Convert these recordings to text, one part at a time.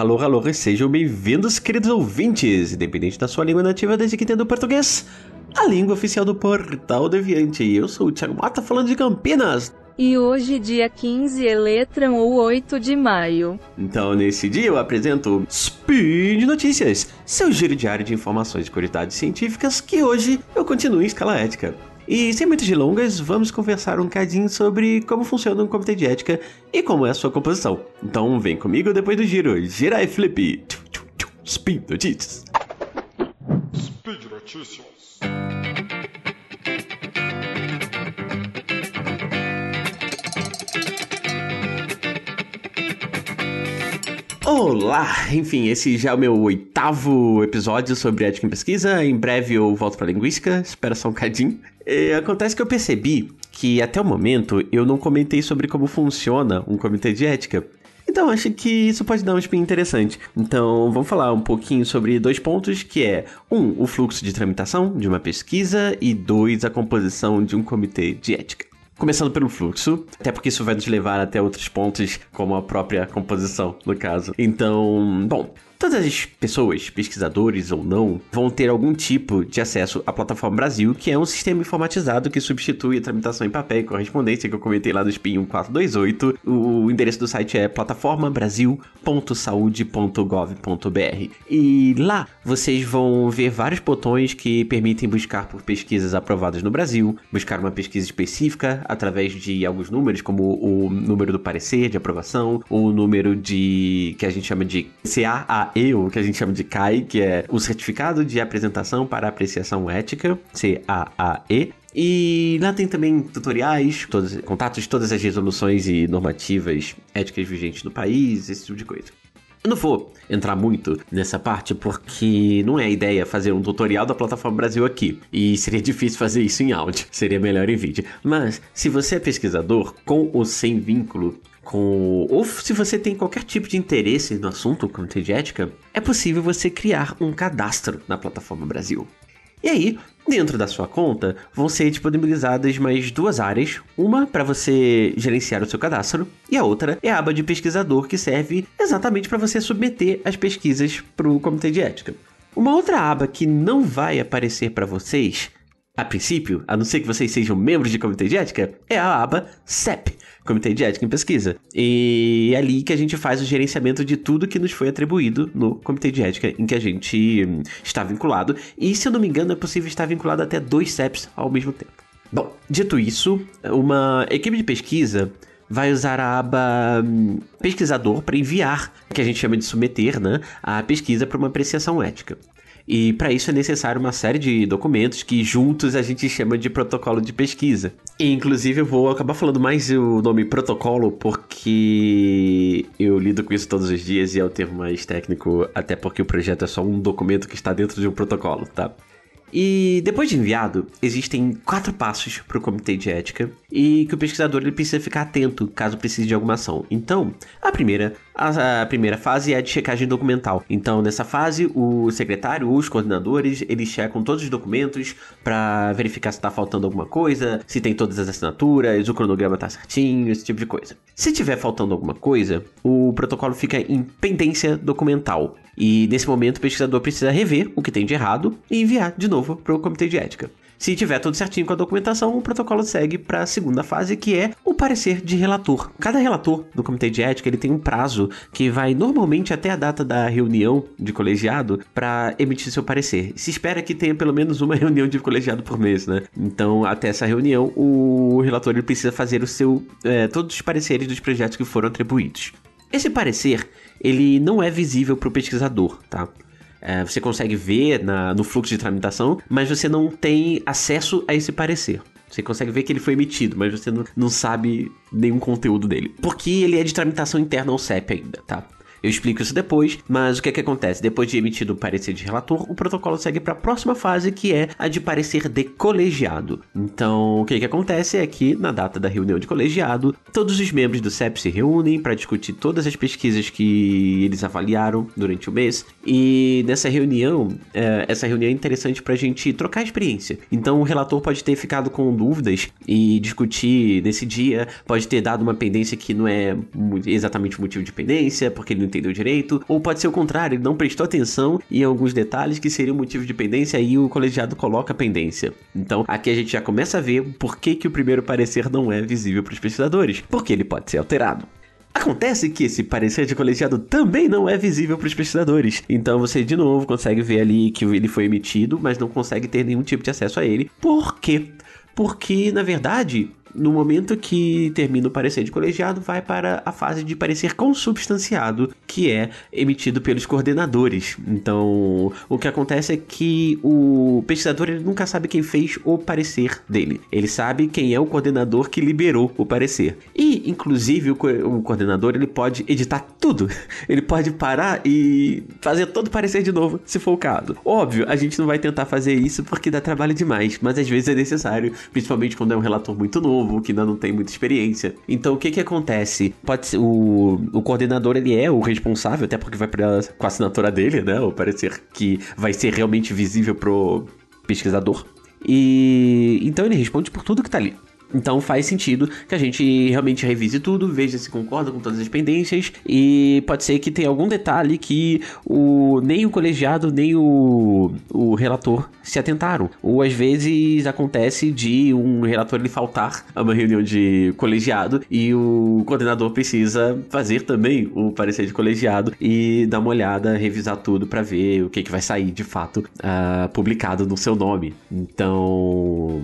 alô, alô, e sejam bem-vindos, queridos ouvintes, independente da sua língua nativa, desde que entenda o português, a língua oficial do Portal Deviante. Eu sou o Thiago Mata, falando de Campinas. E hoje, dia 15 Eletran ou 8 de maio. Então, nesse dia, eu apresento Speed Notícias, seu giro diário de informações e curiosidades científicas, que hoje eu continuo em escala ética. E sem muitas delongas, vamos conversar um bocadinho sobre como funciona um comitê de ética e como é a sua composição. Então vem comigo depois do giro. Gira e flip. Speed Notícias. Speed Notícias. Olá! Enfim, esse já é o meu oitavo episódio sobre ética em pesquisa. Em breve eu volto pra linguística, espera só um cadinho. E acontece que eu percebi que até o momento eu não comentei sobre como funciona um comitê de ética. Então acho que isso pode dar um spin interessante. Então vamos falar um pouquinho sobre dois pontos que é um, o fluxo de tramitação de uma pesquisa e dois, a composição de um comitê de ética. Começando pelo fluxo, até porque isso vai nos levar até outros pontos, como a própria composição, no caso. Então, bom, Todas as pessoas, pesquisadores ou não, vão ter algum tipo de acesso à plataforma Brasil, que é um sistema informatizado que substitui a tramitação em papel e correspondência que eu comentei lá no SPIN 1428. O endereço do site é plataformabrasil.saude.gov.br. E lá vocês vão ver vários botões que permitem buscar por pesquisas aprovadas no Brasil, buscar uma pesquisa específica através de alguns números, como o número do parecer de aprovação, o número de que a gente chama de CAA O que a gente chama de CAE, que é o Certificado de Apresentação para Apreciação Ética, CAAE. E lá tem também tutoriais, todos, contatos de todas as resoluções e normativas éticas vigentes no país, esse tipo de coisa. Eu não vou entrar muito nessa parte porque não é a ideia fazer um tutorial da plataforma Brasil aqui. E seria difícil fazer isso em áudio, seria melhor em vídeo. Mas se você é pesquisador com ou sem vínculo com. Ou se você tem qualquer tipo de interesse no assunto, como de ética, é possível você criar um cadastro na plataforma Brasil. E aí, dentro da sua conta, vão ser disponibilizadas mais duas áreas. Uma para você gerenciar o seu cadastro, e a outra é a aba de pesquisador, que serve exatamente para você submeter as pesquisas para o comitê de ética. Uma outra aba que não vai aparecer para vocês, a princípio, a não ser que vocês sejam membros de comitê de ética, é a aba CEP, Comitê de Ética em Pesquisa. E é ali que a gente faz o gerenciamento de tudo que nos foi atribuído no Comitê de Ética em que a gente hum, está vinculado. E, se eu não me engano, é possível estar vinculado até dois CEPs ao mesmo tempo. Bom, dito isso, uma equipe de pesquisa vai usar a aba hum, pesquisador para enviar, que a gente chama de submeter, né, a pesquisa para uma apreciação ética. E para isso é necessário uma série de documentos que juntos a gente chama de protocolo de pesquisa. E, inclusive eu vou acabar falando mais o nome protocolo porque eu lido com isso todos os dias e é o termo mais técnico, até porque o projeto é só um documento que está dentro de um protocolo, tá? E depois de enviado, existem quatro passos para o comitê de ética e que o pesquisador ele precisa ficar atento caso precise de alguma ação. Então, a primeira, a, a primeira fase é a de checagem documental. Então, nessa fase, o secretário, os coordenadores, eles checam todos os documentos para verificar se está faltando alguma coisa, se tem todas as assinaturas, o cronograma está certinho, esse tipo de coisa. Se tiver faltando alguma coisa, o protocolo fica em pendência documental. E nesse momento o pesquisador precisa rever o que tem de errado e enviar de novo para o comitê de ética. Se tiver tudo certinho com a documentação, o protocolo segue para a segunda fase, que é o parecer de relator. Cada relator do comitê de ética ele tem um prazo que vai normalmente até a data da reunião de colegiado para emitir seu parecer. Se espera que tenha pelo menos uma reunião de colegiado por mês, né? Então, até essa reunião, o relator ele precisa fazer o seu é, todos os pareceres dos projetos que foram atribuídos. Esse parecer ele não é visível para o pesquisador, tá? É, você consegue ver na, no fluxo de tramitação, mas você não tem acesso a esse parecer. Você consegue ver que ele foi emitido, mas você não, não sabe nenhum conteúdo dele. Porque ele é de tramitação interna ao CEP ainda, tá? Eu explico isso depois, mas o que é que acontece? Depois de emitido o parecer de relator, o protocolo segue para a próxima fase, que é a de parecer de colegiado. Então, o que é que acontece é que, na data da reunião de colegiado, todos os membros do CEP se reúnem para discutir todas as pesquisas que eles avaliaram durante o mês. E nessa reunião, é, essa reunião é interessante para a gente trocar experiência. Então, o relator pode ter ficado com dúvidas e discutir nesse dia, pode ter dado uma pendência que não é exatamente motivo de pendência, porque ele entendeu direito, ou pode ser o contrário, ele não prestou atenção em alguns detalhes que seriam motivo de pendência e o colegiado coloca pendência. Então, aqui a gente já começa a ver por que, que o primeiro parecer não é visível para os pesquisadores, porque ele pode ser alterado. Acontece que esse parecer de colegiado também não é visível para os pesquisadores. Então você de novo consegue ver ali que ele foi emitido, mas não consegue ter nenhum tipo de acesso a ele. Por quê? Porque, na verdade, no momento que termina o parecer de colegiado, vai para a fase de parecer consubstanciado, que é emitido pelos coordenadores. Então, o que acontece é que o pesquisador ele nunca sabe quem fez o parecer dele. Ele sabe quem é o coordenador que liberou o parecer. E, inclusive, o, co o coordenador ele pode editar tudo. Ele pode parar e fazer todo o parecer de novo, se for o caso. Óbvio, a gente não vai tentar fazer isso porque dá trabalho demais, mas às vezes é necessário, principalmente quando é um relator muito novo novo, que ainda não tem muita experiência. Então o que que acontece? Pode ser, o, o coordenador ele é o responsável, até porque vai pra, com a assinatura dele, né? Ou parecer que vai ser realmente visível pro pesquisador. E então ele responde por tudo que tá ali. Então faz sentido que a gente realmente revise tudo, veja se concorda com todas as pendências e pode ser que tenha algum detalhe que o, nem o colegiado nem o, o relator se atentaram. Ou às vezes acontece de um relator ele faltar a uma reunião de colegiado e o coordenador precisa fazer também o parecer de colegiado e dar uma olhada, revisar tudo para ver o que, que vai sair de fato uh, publicado no seu nome. Então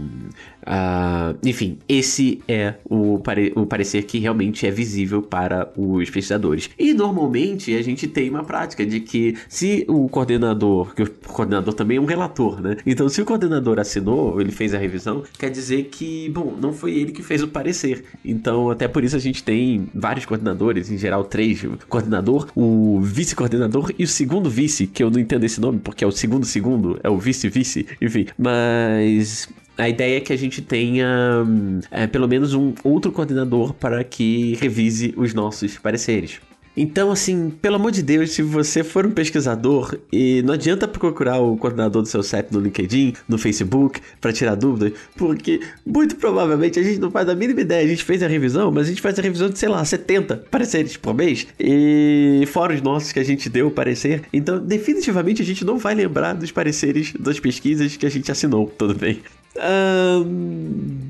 Uh, enfim, esse é o, pare o parecer que realmente é visível para os pesquisadores. E normalmente a gente tem uma prática de que se o coordenador, que o coordenador também é um relator, né? Então, se o coordenador assinou, ele fez a revisão, quer dizer que, bom, não foi ele que fez o parecer. Então, até por isso a gente tem vários coordenadores, em geral três: o coordenador, o vice-coordenador e o segundo vice, que eu não entendo esse nome porque é o segundo segundo, é o vice-vice, enfim. Mas a ideia é que a gente tenha é, pelo menos um outro coordenador para que revise os nossos pareceres. Então, assim, pelo amor de Deus, se você for um pesquisador e não adianta procurar o coordenador do seu CEP no LinkedIn, no Facebook, para tirar dúvidas, porque muito provavelmente a gente não faz a mínima ideia. A gente fez a revisão, mas a gente faz a revisão de, sei lá, 70 pareceres por mês, e fora os nossos que a gente deu o parecer. Então, definitivamente a gente não vai lembrar dos pareceres das pesquisas que a gente assinou, tudo bem?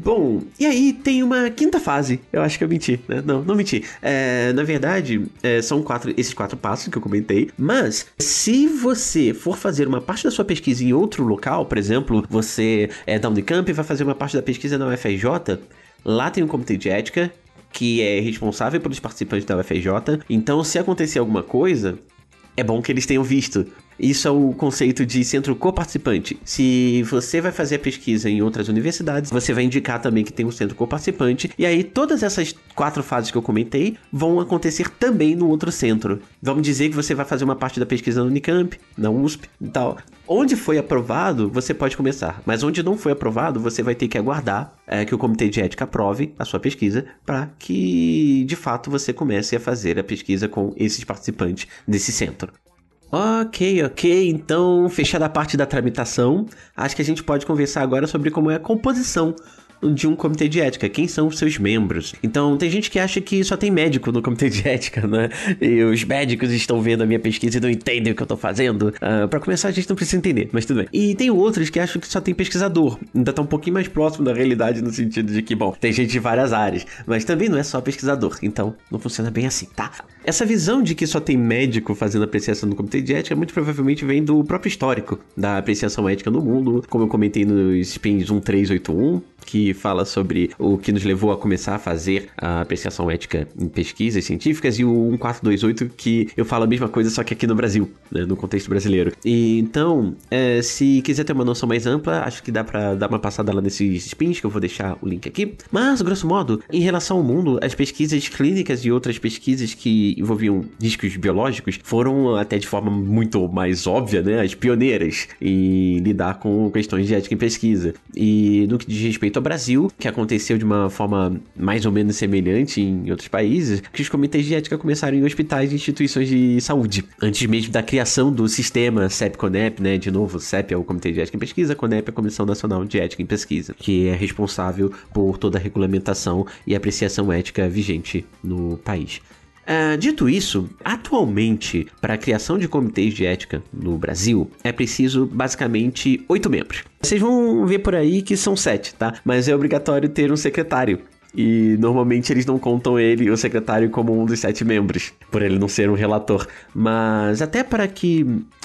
Bom, e aí tem uma quinta fase. Eu acho que eu menti, né? Não, não menti. É, na verdade, é, são quatro, esses quatro passos que eu comentei. Mas, se você for fazer uma parte da sua pesquisa em outro local, por exemplo, você é da Unicamp e vai fazer uma parte da pesquisa na UFRJ, lá tem um comitê de ética que é responsável pelos participantes da UFRJ. Então, se acontecer alguma coisa, é bom que eles tenham visto. Isso é o conceito de centro coparticipante. Se você vai fazer a pesquisa em outras universidades, você vai indicar também que tem um centro coparticipante. E aí, todas essas quatro fases que eu comentei vão acontecer também no outro centro. Vamos dizer que você vai fazer uma parte da pesquisa na Unicamp, na USP e tal. Onde foi aprovado, você pode começar. Mas onde não foi aprovado, você vai ter que aguardar é, que o comitê de ética aprove a sua pesquisa para que, de fato, você comece a fazer a pesquisa com esses participantes desse centro. Ok, ok. Então, fechada a parte da tramitação, acho que a gente pode conversar agora sobre como é a composição de um comitê de ética, quem são os seus membros. Então, tem gente que acha que só tem médico no comitê de ética, né? E os médicos estão vendo a minha pesquisa e não entendem o que eu tô fazendo. Uh, para começar, a gente não precisa entender, mas tudo bem. E tem outros que acham que só tem pesquisador. Ainda tá um pouquinho mais próximo da realidade no sentido de que, bom, tem gente de várias áreas, mas também não é só pesquisador. Então, não funciona bem assim, tá? Essa visão de que só tem médico fazendo apreciação no comitê de ética muito provavelmente vem do próprio histórico da apreciação ética no mundo, como eu comentei nos spins 1381, que fala sobre o que nos levou a começar a fazer a apreciação ética em pesquisas científicas, e o 1428, que eu falo a mesma coisa, só que aqui no Brasil, né, no contexto brasileiro. E, então, é, se quiser ter uma noção mais ampla, acho que dá para dar uma passada lá nesses spins, que eu vou deixar o link aqui. Mas, grosso modo, em relação ao mundo, as pesquisas clínicas e outras pesquisas que envolviam riscos biológicos foram até de forma muito mais óbvia, né, as pioneiras em lidar com questões de ética em pesquisa. E no que diz respeito respeito ao Brasil, que aconteceu de uma forma mais ou menos semelhante em outros países, que os comitês de ética começaram em hospitais e instituições de saúde, antes mesmo da criação do sistema CEP-CONEP, né? De novo, CEP é o Comitê de Ética em Pesquisa, CONEP é a Comissão Nacional de Ética em Pesquisa, que é responsável por toda a regulamentação e apreciação ética vigente no país. Uh, dito isso, atualmente, para a criação de comitês de ética no Brasil, é preciso basicamente oito membros. Vocês vão ver por aí que são sete, tá? Mas é obrigatório ter um secretário. E normalmente eles não contam ele, o secretário, como um dos sete membros, por ele não ser um relator. Mas até para que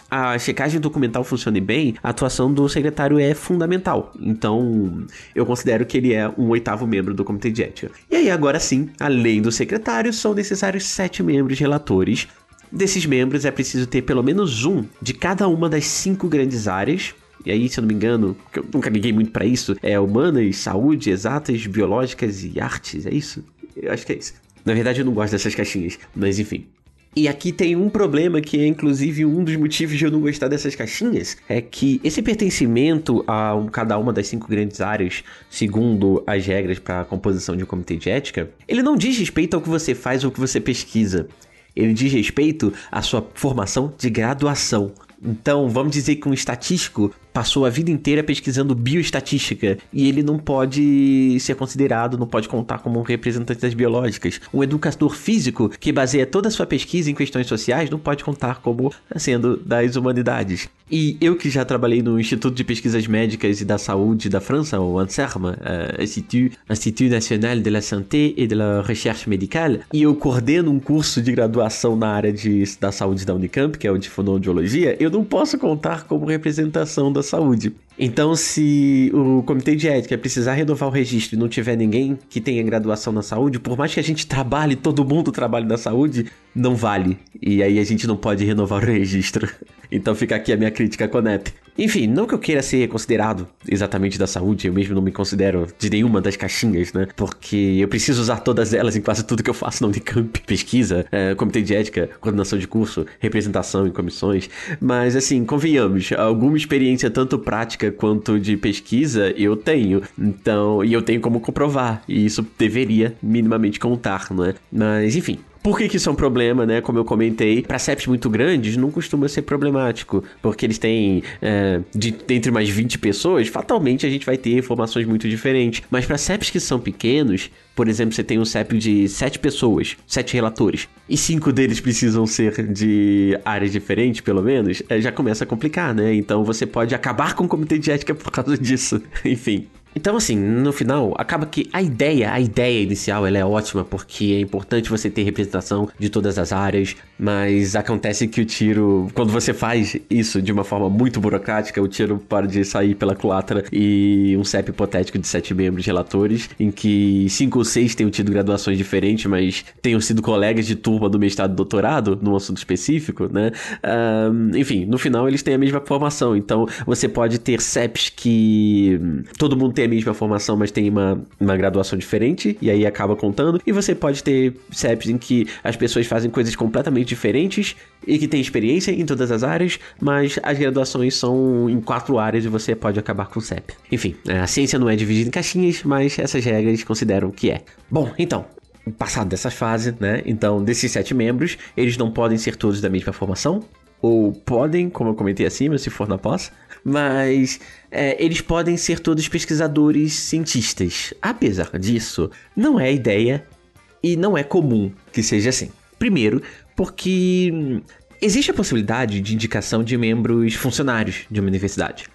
a checagem documental funcione bem, a atuação do secretário é fundamental. Então, eu considero que ele é um oitavo membro do comitê de ética. E aí, agora sim, além do secretário, são necessários sete membros relatores. Desses membros é preciso ter pelo menos um de cada uma das cinco grandes áreas, e aí, se eu não me engano, porque eu nunca liguei muito para isso, é humanas, saúde, exatas, biológicas e artes, é isso? Eu acho que é isso. Na verdade, eu não gosto dessas caixinhas, mas enfim. E aqui tem um problema que é inclusive um dos motivos de eu não gostar dessas caixinhas, é que esse pertencimento a cada uma das cinco grandes áreas, segundo as regras para a composição de um comitê de ética, ele não diz respeito ao que você faz ou que você pesquisa. Ele diz respeito à sua formação de graduação. Então, vamos dizer que um estatístico passou a vida inteira pesquisando bioestatística e ele não pode ser considerado, não pode contar como um representante das biológicas. Um educador físico que baseia toda a sua pesquisa em questões sociais não pode contar como sendo das humanidades. E eu que já trabalhei no Instituto de Pesquisas Médicas e da Saúde da França, o ANSERM, uh, Institut, Institut National de la Santé et de la Recherche Médicale, e eu coordeno um curso de graduação na área de, da saúde da Unicamp, que é o de fonoaudiologia, eu não posso contar como representação da saúde. Então, se o comitê de ética precisar renovar o registro e não tiver ninguém que tenha graduação na saúde, por mais que a gente trabalhe, todo mundo trabalhe na saúde, não vale. E aí a gente não pode renovar o registro. Então fica aqui a minha crítica Conep. Enfim, não que eu queira ser considerado exatamente da saúde, eu mesmo não me considero de nenhuma das caixinhas, né? Porque eu preciso usar todas elas em quase tudo que eu faço na Unicamp. Pesquisa, é, comitê de ética, coordenação de curso, representação em comissões. Mas assim, convenhamos, alguma experiência tanto prática quanto de pesquisa eu tenho. Então, e eu tenho como comprovar. E isso deveria minimamente contar, não é? Mas enfim, por que, que isso é um problema, né? Como eu comentei, para CEPs muito grandes não costuma ser problemático, porque eles têm é, de, entre mais 20 pessoas, fatalmente a gente vai ter informações muito diferentes. Mas para CEPs que são pequenos, por exemplo, você tem um CEP de 7 pessoas, 7 relatores, e 5 deles precisam ser de áreas diferentes, pelo menos, é, já começa a complicar, né? Então você pode acabar com o comitê de ética por causa disso. Enfim. Então, assim, no final, acaba que a ideia, a ideia inicial, ela é ótima, porque é importante você ter representação de todas as áreas, mas acontece que o tiro, quando você faz isso de uma forma muito burocrática, o tiro pode sair pela culatra e um CEP hipotético de sete membros relatores, em que cinco ou seis tenham tido graduações diferentes, mas tenham sido colegas de turma do mestrado e doutorado, num assunto específico, né? Um, enfim, no final eles têm a mesma formação, então você pode ter CEPs que todo mundo tem a mesma formação, mas tem uma, uma graduação diferente, e aí acaba contando. E você pode ter CEPs em que as pessoas fazem coisas completamente diferentes e que tem experiência em todas as áreas, mas as graduações são em quatro áreas e você pode acabar com o CEP. Enfim, a ciência não é dividida em caixinhas, mas essas regras consideram que é. Bom, então, passado dessa fase, né? Então, desses sete membros, eles não podem ser todos da mesma formação, ou podem, como eu comentei acima, se for na pós, mas é, eles podem ser todos pesquisadores cientistas. Apesar disso, não é ideia e não é comum que seja assim. Primeiro, porque hum, existe a possibilidade de indicação de membros funcionários de uma universidade.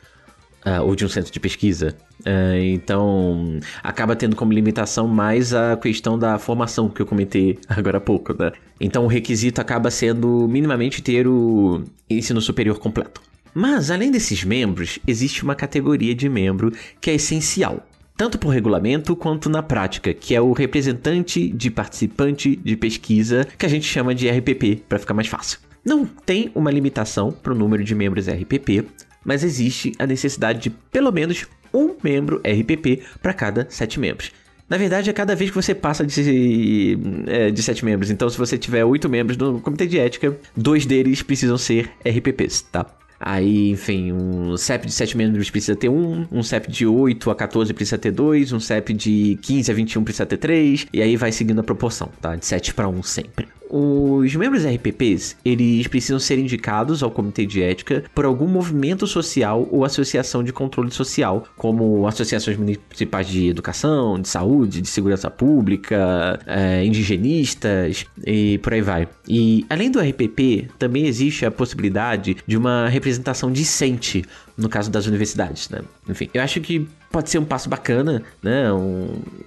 Uh, ou de um centro de pesquisa. Uh, então, acaba tendo como limitação mais a questão da formação que eu comentei agora há pouco, né? Então, o requisito acaba sendo minimamente ter o ensino superior completo. Mas, além desses membros, existe uma categoria de membro que é essencial, tanto por regulamento quanto na prática, que é o representante de participante de pesquisa, que a gente chama de RPP, para ficar mais fácil. Não tem uma limitação para o número de membros RPP, mas existe a necessidade de pelo menos um membro RPP para cada sete membros. Na verdade, é cada vez que você passa de, é, de sete membros. Então, se você tiver oito membros no comitê de ética, dois deles precisam ser RPPs, tá? Aí, enfim, um CEP de 7 membros precisa ter um, um CEP de 8 a 14 precisa ter 2, um CEP de 15 a 21 precisa ter 3, e aí vai seguindo a proporção, tá? De 7 para 1 sempre. Os membros RPPs, eles precisam ser indicados ao comitê de ética por algum movimento social ou associação de controle social, como associações municipais de educação, de saúde, de segurança pública, é, indigenistas e por aí vai. E além do RPP, também existe a possibilidade de uma representação decente no caso das universidades, né? Enfim, eu acho que pode ser um passo bacana, né? Um,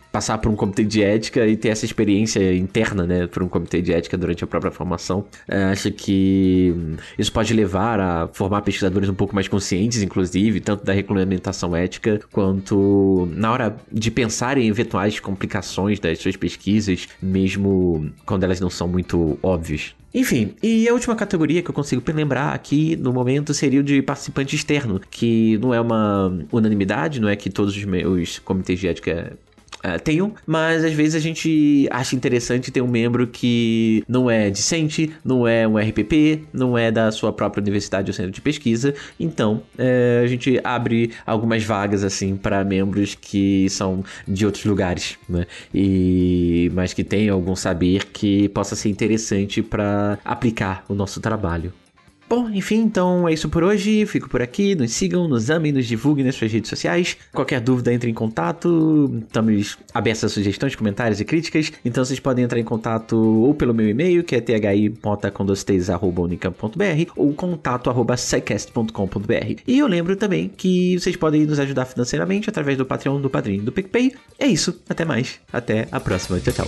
passar por um comitê de ética e ter essa experiência interna, né? Por um comitê de ética durante a própria formação. É, acho que isso pode levar a formar pesquisadores um pouco mais conscientes, inclusive, tanto da regulamentação ética quanto na hora de pensar em eventuais complicações das suas pesquisas, mesmo quando elas não são muito óbvias. Enfim, e a última categoria que eu consigo lembrar aqui no momento seria o de participante externo, que não é uma unanimidade, não é que todos os, comitês de ética Uh, tem um, mas às vezes a gente acha interessante ter um membro que não é discente, não é um RPP, não é da sua própria universidade ou centro de pesquisa. Então uh, a gente abre algumas vagas assim para membros que são de outros lugares, né? E mas que tem algum saber que possa ser interessante para aplicar o nosso trabalho. Bom, enfim, então é isso por hoje. Fico por aqui. Nos sigam, nos amem, nos divulguem nas suas redes sociais. Qualquer dúvida, entre em contato. Estamos abertos a sugestões, comentários e críticas. Então vocês podem entrar em contato ou pelo meu e-mail, que é thi.condostez.unicamp.br ou contato.secast.com.br. E eu lembro também que vocês podem nos ajudar financeiramente através do Patreon, do Padrinho do PicPay. É isso. Até mais. Até a próxima. Tchau, tchau.